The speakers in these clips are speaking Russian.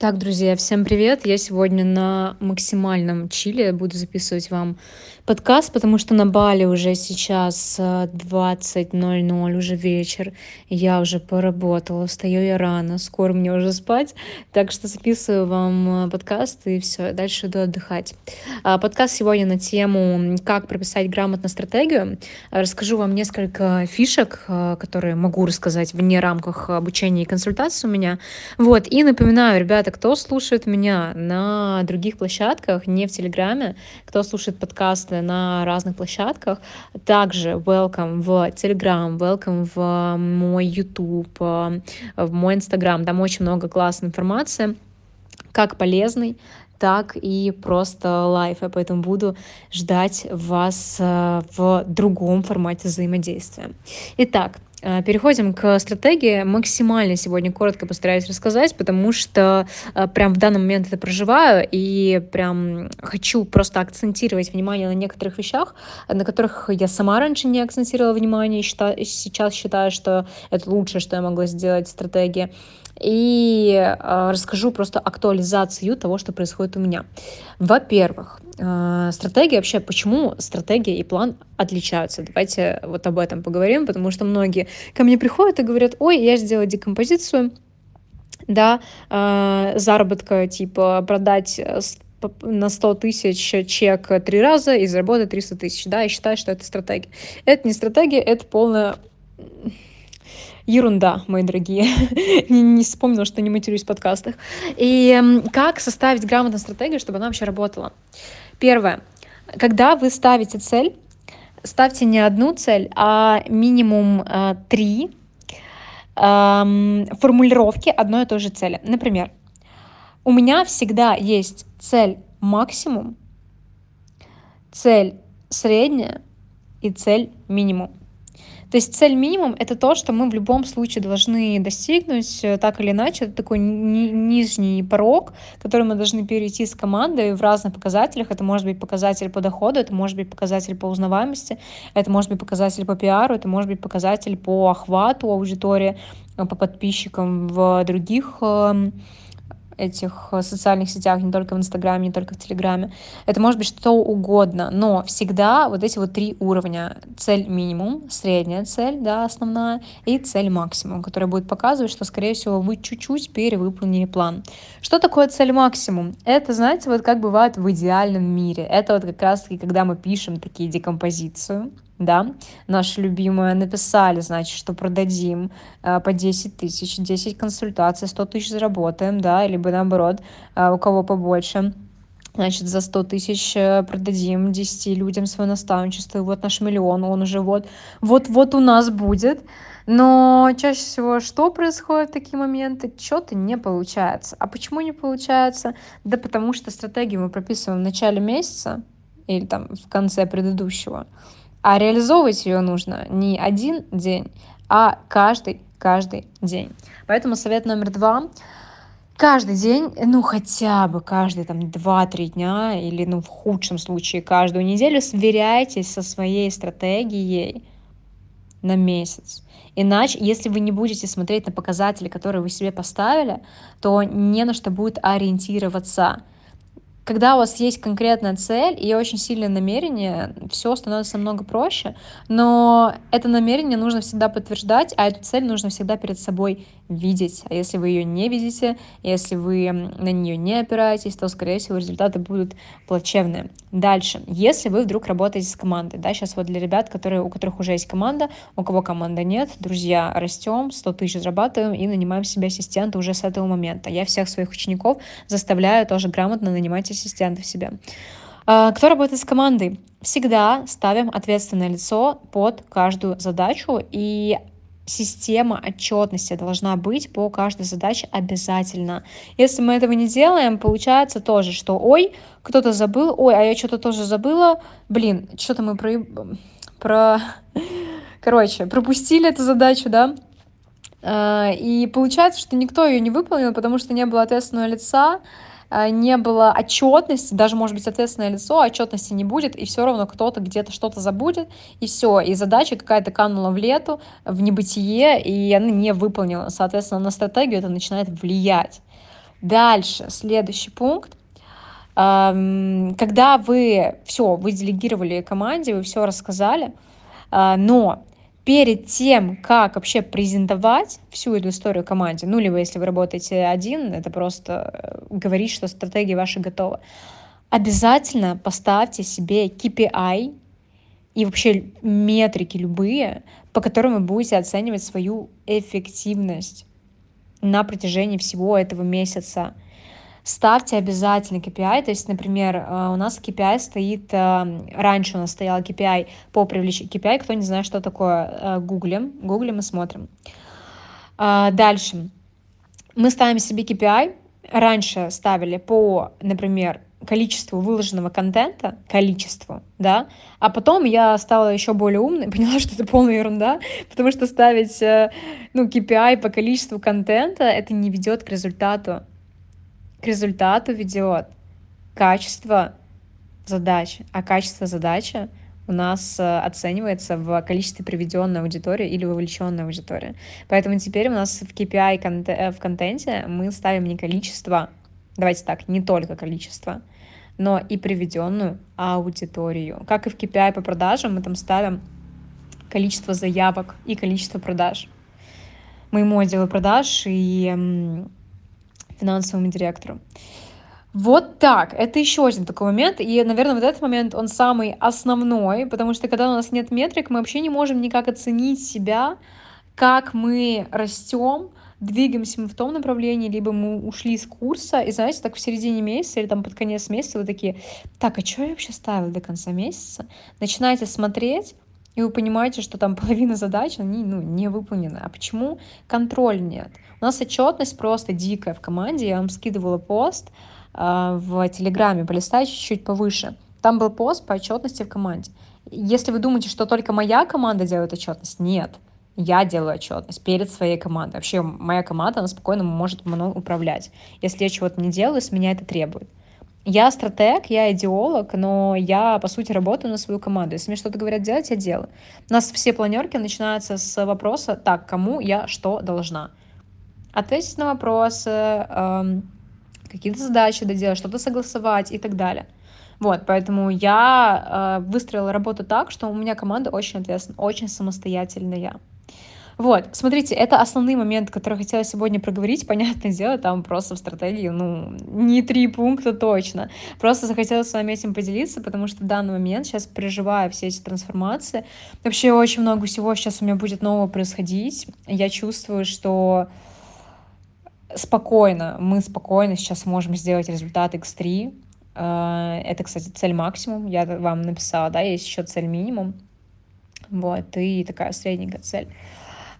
Так, друзья, всем привет! Я сегодня на максимальном чиле буду записывать вам подкаст, потому что на Бали уже сейчас 20.00, э, уже вечер. Я уже поработала, встаю я рано, скоро мне уже спать. Так что записываю вам э, подкаст и все, дальше иду отдыхать. А, подкаст сегодня на тему «Как прописать грамотно стратегию». Расскажу вам несколько фишек, э, которые могу рассказать вне рамках обучения и консультации у меня. Вот, и напоминаю, ребята, ребята, кто слушает меня на других площадках, не в Телеграме, кто слушает подкасты на разных площадках, также welcome в Телеграм, welcome в мой YouTube, э, в мой Инстаграм. Там очень много классной информации, как полезной, так и просто лайфа, поэтому буду ждать вас э, в другом формате взаимодействия. Итак, переходим к стратегии. Максимально сегодня коротко постараюсь рассказать, потому что э, прям в данный момент это проживаю и прям хочу просто акцентировать внимание на некоторых вещах, на которых я сама раньше не акцентировала внимание и считаю, сейчас считаю, что это лучшее, что я могла сделать стратегия и э, расскажу просто актуализацию того, что происходит у меня. Во-первых, э, стратегия вообще, почему стратегия и план отличаются? Давайте вот об этом поговорим, потому что многие ко мне приходят и говорят, ой, я сделала декомпозицию, да, э, заработка, типа продать на 100 тысяч чек три раза и заработать 300 тысяч, да, и считаю, что это стратегия. Это не стратегия, это полная ерунда, мои дорогие. не, не вспомнила, что не матерюсь в подкастах. И как составить грамотную стратегию, чтобы она вообще работала? Первое. Когда вы ставите цель, ставьте не одну цель, а минимум э, три э, формулировки одной и той же цели. Например, у меня всегда есть цель максимум, цель средняя и цель минимум. То есть цель минимум — это то, что мы в любом случае должны достигнуть, э, так или иначе. Это такой ни нижний порог, который мы должны перейти с командой в разных показателях. Это может быть показатель по доходу, это может быть показатель по узнаваемости, это может быть показатель по пиару, это может быть показатель по охвату аудитории, э, по подписчикам в других эм, этих э, социальных сетях, не только в Инстаграме, не только в Телеграме. Это может быть что угодно, но всегда вот эти вот три уровня. Цель минимум, средняя цель, да, основная, и цель максимум, которая будет показывать, что, скорее всего, вы чуть-чуть перевыполнили план. Что такое цель максимум? Это, знаете, вот как бывает в идеальном мире. Это вот как раз-таки, когда мы пишем такие декомпозицию, да, наша любимая, написали, значит, что продадим э, по 10 тысяч, 10 консультаций, 100 тысяч заработаем, да, либо наоборот, э, у кого побольше, значит, за 100 тысяч э, продадим 10 людям свое наставничество, и вот наш миллион, он уже вот, вот-вот у нас будет. Но чаще всего что происходит в такие моменты? Что-то не получается. А почему не получается? Да потому что стратегию мы прописываем в начале месяца или там в конце предыдущего. А реализовывать ее нужно не один день, а каждый, каждый день. Поэтому совет номер два каждый день, ну хотя бы каждые там 2-3 дня или ну в худшем случае каждую неделю сверяйтесь со своей стратегией на месяц. Иначе, если вы не будете смотреть на показатели, которые вы себе поставили, то не на что будет ориентироваться когда у вас есть конкретная цель и очень сильное намерение, все становится намного проще, но это намерение нужно всегда подтверждать, а эту цель нужно всегда перед собой видеть. А если вы ее не видите, если вы на нее не опираетесь, то, скорее всего, результаты будут плачевные. Дальше. Если вы вдруг работаете с командой, да, сейчас вот для ребят, которые, у которых уже есть команда, у кого команда нет, друзья, растем, 100 тысяч зарабатываем и нанимаем себе ассистента уже с этого момента. Я всех своих учеников заставляю тоже грамотно нанимать ассистентов себе. А, кто работает с командой? Всегда ставим ответственное лицо под каждую задачу, и система отчетности должна быть по каждой задаче обязательно. Если мы этого не делаем, получается тоже, что ой, кто-то забыл, ой, а я что-то тоже забыла, блин, что-то мы про... про... Короче, пропустили эту задачу, да, а, и получается, что никто ее не выполнил, потому что не было ответственного лица, не было отчетности, даже, может быть, ответственное лицо, отчетности не будет, и все равно кто-то где-то что-то забудет, и все, и задача какая-то канула в лету, в небытие, и она не выполнила. Соответственно, на стратегию это начинает влиять. Дальше, следующий пункт. Когда вы все, вы делегировали команде, вы все рассказали, а, но перед тем, как вообще презентовать всю эту историю команде, ну, либо если вы работаете один, это просто э, говорить, что стратегия ваша готова, обязательно поставьте себе KPI и вообще метрики любые, по которым вы будете оценивать свою эффективность на протяжении всего этого месяца. Ставьте обязательно KPI, то есть, например, э, у нас KPI стоит, э, раньше у нас стоял KPI по привлечению, KPI, кто не знает, что такое, гуглим, гуглим и смотрим. А, дальше. Мы ставим себе KPI, раньше ставили по, например, количеству выложенного контента, количеству, да, а потом я стала еще более умной, поняла, что это полная ерунда, потому что ставить, э, ну, KPI по количеству контента, это не ведет к результату. К результату ведет качество задачи, а качество задачи у нас э, оценивается в количестве приведенной аудитории или вовлеченной аудитории. Поэтому теперь у нас в KPI э, в контенте мы ставим не количество, давайте так, не только количество, но и приведенную аудиторию. Как и в KPI по продажам, мы там ставим количество заявок и количество продаж моему отделу продаж и финансовому директору. Вот так. Это еще один такой момент. И, наверное, вот этот момент, он самый основной, потому что когда у нас нет метрик, мы вообще не можем никак оценить себя, как мы растем, двигаемся мы в том направлении, либо мы ушли с курса, и, знаете, так в середине месяца или там под конец месяца вы такие, так, а что я вообще ставил до конца месяца? Начинаете смотреть, и вы понимаете, что там половина задач, они ну, не выполнены. А почему? Контроль нет. У нас отчетность просто дикая в команде. Я вам скидывала пост э, в Телеграме, полистайте чуть-чуть повыше. Там был пост по отчетности в команде. Если вы думаете, что только моя команда делает отчетность, нет я делаю отчетность перед своей командой. Вообще моя команда, она спокойно может мной управлять. Если я чего-то не делаю, с меня это требует. Я стратег, я идеолог, но я, по сути, работаю на свою команду. Если мне что-то говорят делать, я делаю. У нас все планерки начинаются с вопроса, так, кому я что должна? Ответить на вопросы, эм, какие-то задачи доделать, что-то согласовать и так далее. Вот, поэтому я э, выстроила работу так, что у меня команда очень ответственная, очень самостоятельная. Вот, смотрите, это основные моменты, которые хотела сегодня проговорить. Понятное дело, там просто в стратегии, ну, не три пункта точно. Просто захотела с вами этим поделиться, потому что в данный момент сейчас переживаю все эти трансформации. Вообще очень много всего сейчас у меня будет нового происходить. Я чувствую, что спокойно, мы спокойно сейчас можем сделать результат X3. Э, это, кстати, цель максимум. Я вам написала, да, есть еще цель минимум. Вот, и такая средненькая цель.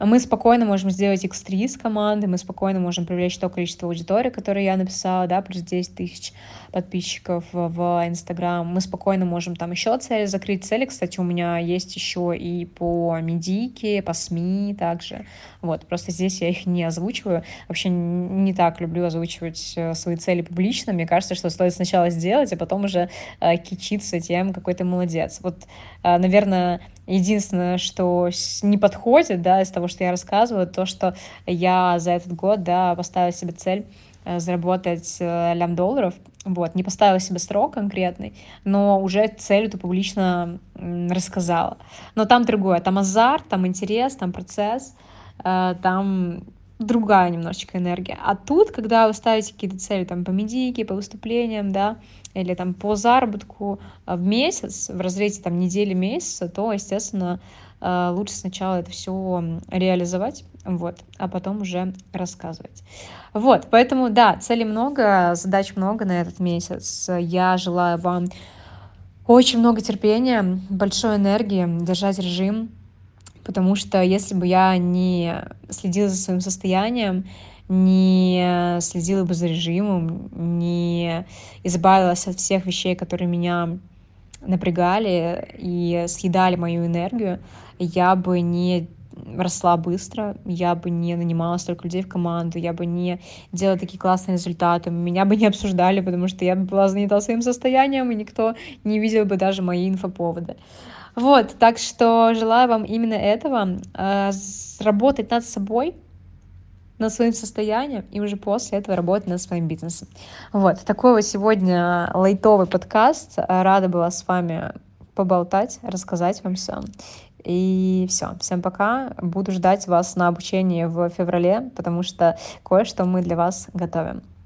Мы спокойно можем сделать X3 с команды, мы спокойно можем привлечь то количество аудитории, которое я написала, да, плюс 10 тысяч подписчиков в Инстаграм. Мы спокойно можем там еще цели закрыть. Цели, кстати, у меня есть еще и по медике, по СМИ также. Вот, просто здесь я их не озвучиваю. Вообще не так люблю озвучивать э, свои цели публично. Мне кажется, что стоит сначала сделать, а потом уже э, кичиться тем, какой ты молодец. Вот, э, наверное, единственное, что не подходит, да, из того, что я рассказываю, то, что я за этот год, да, поставила себе цель э, заработать э, лям долларов, вот, не поставила себе срок конкретный, но уже цель эту публично рассказала. Но там другое, там азарт, там интерес, там процесс, э, там другая немножечко энергия. А тут, когда вы ставите какие-то цели там по медике, по выступлениям, да, или там по заработку а, в месяц, в разрезе там недели месяца, то, естественно, а, лучше сначала это все реализовать, вот, а потом уже рассказывать. Вот, поэтому, да, целей много, задач много на этот месяц. Я желаю вам очень много терпения, большой энергии, держать режим, потому что если бы я не следила за своим состоянием, не следила бы за режимом, не избавилась от всех вещей, которые меня напрягали и съедали мою энергию, я бы не росла быстро, я бы не нанимала столько людей в команду, я бы не делала такие классные результаты, меня бы не обсуждали, потому что я бы была занята своим состоянием, и никто не видел бы даже мои инфоповоды. Вот, так что желаю вам именно этого, э, работать над собой, над своим состоянием и уже после этого работать над своим бизнесом. Вот, такой вот сегодня лайтовый подкаст. Рада была с вами поболтать, рассказать вам все. И все. Всем пока. Буду ждать вас на обучение в феврале, потому что кое-что мы для вас готовим.